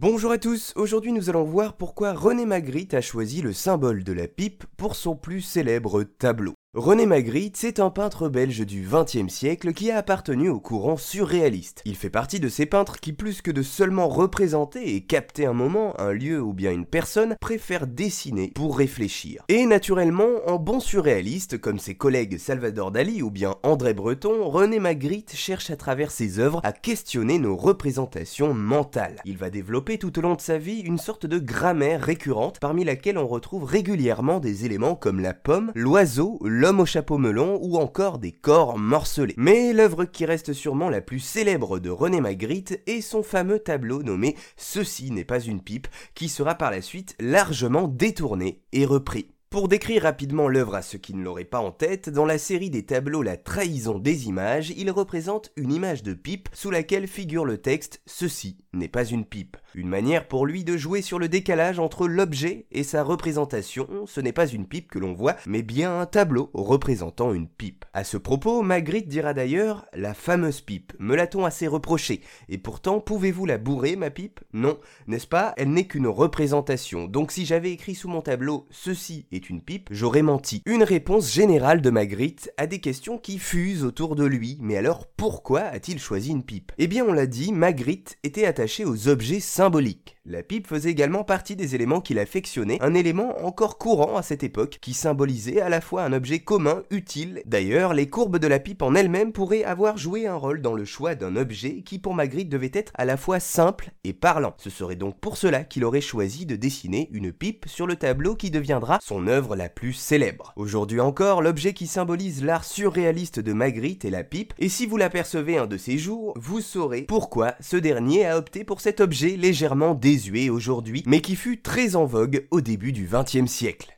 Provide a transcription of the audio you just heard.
Bonjour à tous, aujourd'hui nous allons voir pourquoi René Magritte a choisi le symbole de la pipe pour son plus célèbre tableau. René Magritte, c'est un peintre belge du XXe siècle qui a appartenu au courant surréaliste. Il fait partie de ces peintres qui, plus que de seulement représenter et capter un moment, un lieu ou bien une personne, préfèrent dessiner pour réfléchir. Et naturellement, en bon surréaliste, comme ses collègues Salvador Dali ou bien André Breton, René Magritte cherche à travers ses œuvres à questionner nos représentations mentales. Il va développer tout au long de sa vie une sorte de grammaire récurrente parmi laquelle on retrouve régulièrement des éléments comme la pomme, l'oiseau, L'homme au chapeau melon ou encore des corps morcelés. Mais l'œuvre qui reste sûrement la plus célèbre de René Magritte est son fameux tableau nommé Ceci n'est pas une pipe, qui sera par la suite largement détourné et repris. Pour décrire rapidement l'œuvre à ceux qui ne l'auraient pas en tête, dans la série des tableaux La trahison des images, il représente une image de pipe sous laquelle figure le texte Ceci n'est pas une pipe. Une manière pour lui de jouer sur le décalage entre l'objet et sa représentation, ce n'est pas une pipe que l'on voit, mais bien un tableau représentant une pipe. À ce propos, Magritte dira d'ailleurs La fameuse pipe, me l'a-t-on assez reproché, et pourtant pouvez-vous la bourrer ma pipe? Non, n'est-ce pas? Elle n'est qu'une représentation, donc si j'avais écrit sous mon tableau Ceci est une pipe, j'aurais menti. Une réponse générale de Magritte à des questions qui fusent autour de lui. Mais alors pourquoi a-t-il choisi une pipe? Eh bien on l'a dit, Magritte était attaché aux objets symboliques. La pipe faisait également partie des éléments qu'il affectionnait, un élément encore courant à cette époque, qui symbolisait à la fois un objet commun, utile. D'ailleurs, les courbes de la pipe en elles-mêmes pourraient avoir joué un rôle dans le choix d'un objet qui pour Magritte devait être à la fois simple et parlant. Ce serait donc pour cela qu'il aurait choisi de dessiner une pipe sur le tableau qui deviendra son œuvre la plus célèbre. Aujourd'hui encore, l'objet qui symbolise l'art surréaliste de Magritte est la pipe, et si vous l'apercevez un de ces jours, vous saurez pourquoi ce dernier a opté pour cet objet légèrement aujourd'hui, mais qui fut très en vogue au début du XXe siècle.